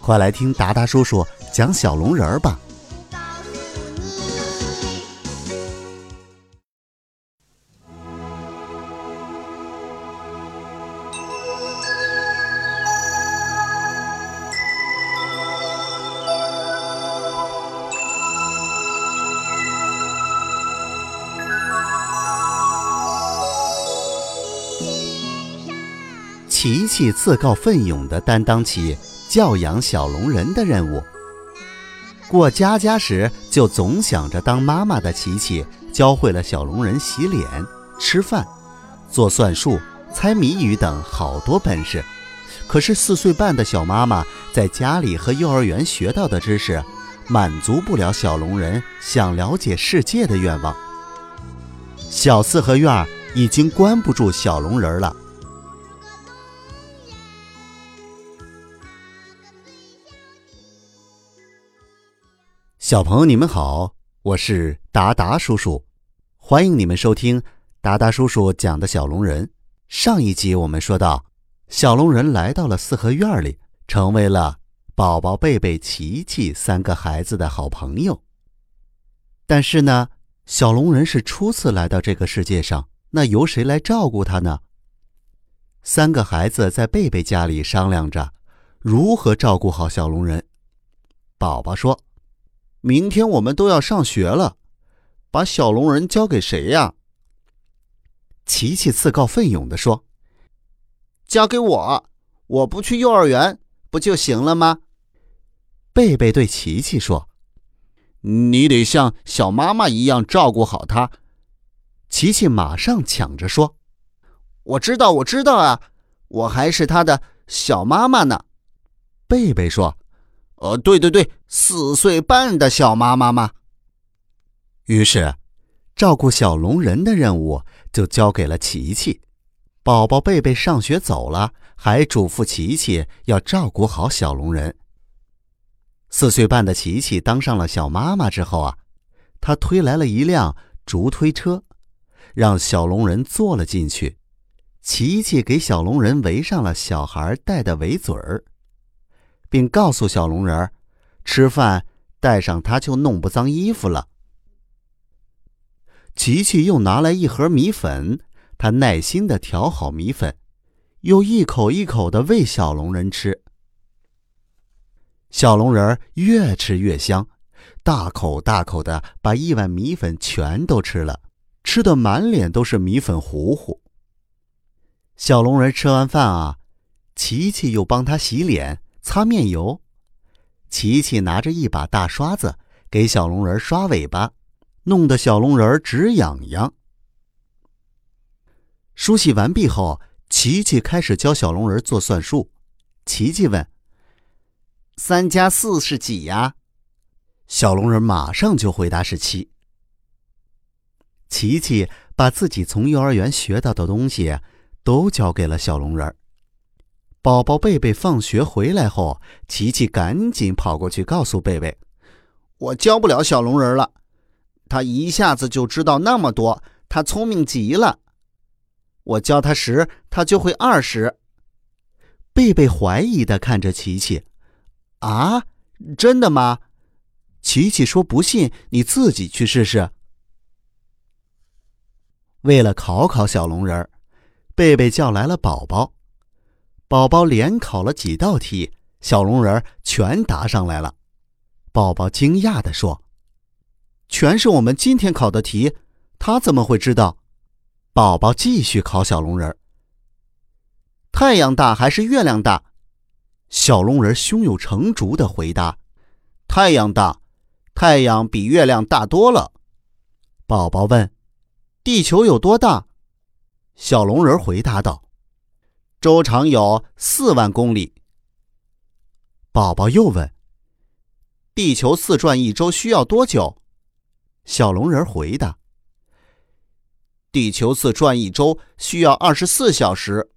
快来听达达叔叔讲小龙人儿吧。琪琪自告奋勇地担当起教养小龙人的任务。过家家时，就总想着当妈妈的琪琪，教会了小龙人洗脸、吃饭、做算术、猜谜语等好多本事。可是四岁半的小妈妈在家里和幼儿园学到的知识，满足不了小龙人想了解世界的愿望。小四合院已经关不住小龙人了。小朋友，你们好，我是达达叔叔，欢迎你们收听达达叔叔讲的小龙人。上一集我们说到，小龙人来到了四合院里，成为了宝宝贝贝、琪琪三个孩子的好朋友。但是呢，小龙人是初次来到这个世界上，那由谁来照顾他呢？三个孩子在贝贝家里商量着如何照顾好小龙人。宝宝说。明天我们都要上学了，把小龙人交给谁呀？琪琪自告奋勇地说：“交给我，我不去幼儿园不就行了吗？”贝贝对琪琪说：“你得像小妈妈一样照顾好他。”琪琪马上抢着说：“我知道，我知道啊，我还是他的小妈妈呢。”贝贝说。呃，对对对，四岁半的小妈妈嘛。于是，照顾小龙人的任务就交给了琪琪。宝宝贝贝上学走了，还嘱咐琪琪要照顾好小龙人。四岁半的琪琪当上了小妈妈之后啊，她推来了一辆竹推车，让小龙人坐了进去。琪琪给小龙人围上了小孩戴的围嘴儿。并告诉小龙人儿，吃饭带上它就弄不脏衣服了。琪琪又拿来一盒米粉，他耐心的调好米粉，又一口一口的喂小龙人吃。小龙人儿越吃越香，大口大口的把一碗米粉全都吃了，吃的满脸都是米粉糊糊。小龙人吃完饭啊，琪琪又帮他洗脸。擦面油，琪琪拿着一把大刷子给小龙人刷尾巴，弄得小龙人直痒痒。梳洗完毕后，琪琪开始教小龙人做算术。琪琪问：“三加四是几呀？”小龙人马上就回答是七。琪琪把自己从幼儿园学到的东西都教给了小龙人。宝宝贝贝放学回来后，琪琪赶紧跑过去告诉贝贝：“我教不了小龙人了，他一下子就知道那么多，他聪明极了。我教他十，他就会二十。”贝贝怀疑的看着琪琪：“啊，真的吗？”琪琪说：“不信，你自己去试试。”为了考考小龙人，贝贝叫来了宝宝。宝宝连考了几道题，小龙人全答上来了。宝宝惊讶地说：“全是我们今天考的题，他怎么会知道？”宝宝继续考小龙人：“太阳大还是月亮大？”小龙人胸有成竹地回答：“太阳大，太阳比月亮大多了。”宝宝问：“地球有多大？”小龙人回答道。周长有四万公里。宝宝又问：“地球自转一周需要多久？”小龙人回答：“地球自转一周需要二十四小时。”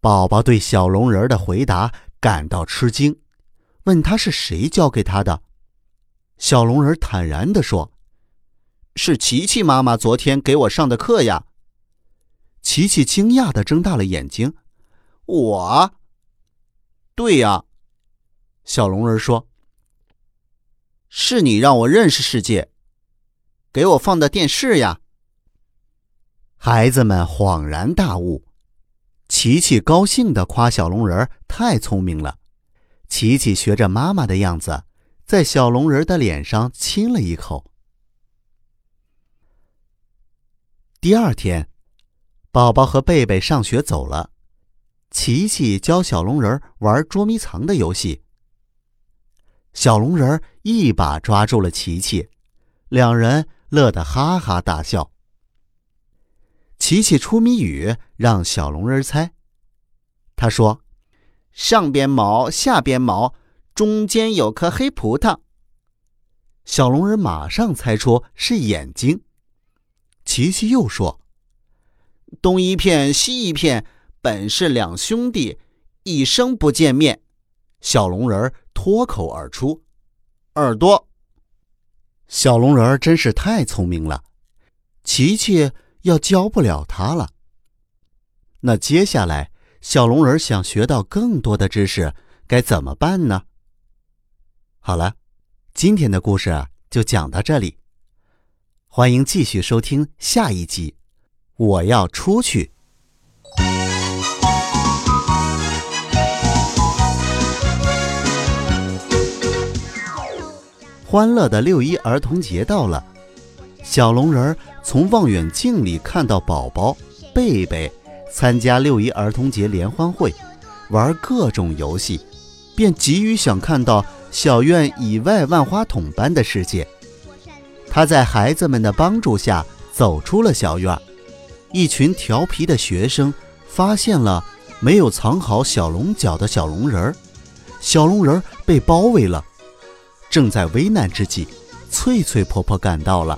宝宝对小龙人的回答感到吃惊，问他是谁教给他的。小龙人坦然地说：“是琪琪妈妈昨天给我上的课呀。”琪琪惊讶的睁大了眼睛：“我？对呀。”小龙人说：“是你让我认识世界，给我放的电视呀。”孩子们恍然大悟。琪琪高兴的夸小龙人太聪明了。琪琪学着妈妈的样子，在小龙人的脸上亲了一口。第二天，宝宝和贝贝上学走了，琪琪教小龙人玩捉迷藏的游戏。小龙人一把抓住了琪琪，两人乐得哈哈大笑。琪琪出谜语，让小龙人猜。他说：“上边毛，下边毛，中间有颗黑葡萄。”小龙人马上猜出是眼睛。琪琪又说：“东一片，西一片，本是两兄弟，一生不见面。”小龙人脱口而出：“耳朵。”小龙人真是太聪明了。琪琪。要教不了他了。那接下来，小龙人想学到更多的知识，该怎么办呢？好了，今天的故事就讲到这里。欢迎继续收听下一集。我要出去。欢乐的六一儿童节到了，小龙人儿。从望远镜里看到宝宝、贝贝参加六一儿童节联欢会，玩各种游戏，便急于想看到小院以外万花筒般的世界。他在孩子们的帮助下走出了小院，一群调皮的学生发现了没有藏好小龙角的小龙人儿，小龙人儿被包围了。正在危难之际，翠翠婆婆赶到了。